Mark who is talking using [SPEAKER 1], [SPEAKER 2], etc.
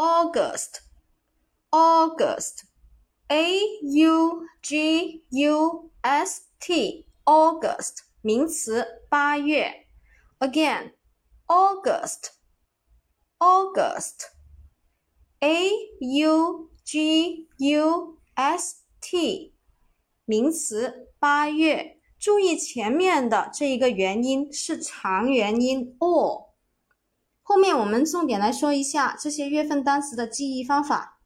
[SPEAKER 1] August，August，A U G U S T，August，名词，八月。Again，August，August，A U G U S T，名词，八月。注意前面的这一个元音是长元音 o。 后面我们重点来说一下这些月份单词的记忆方法。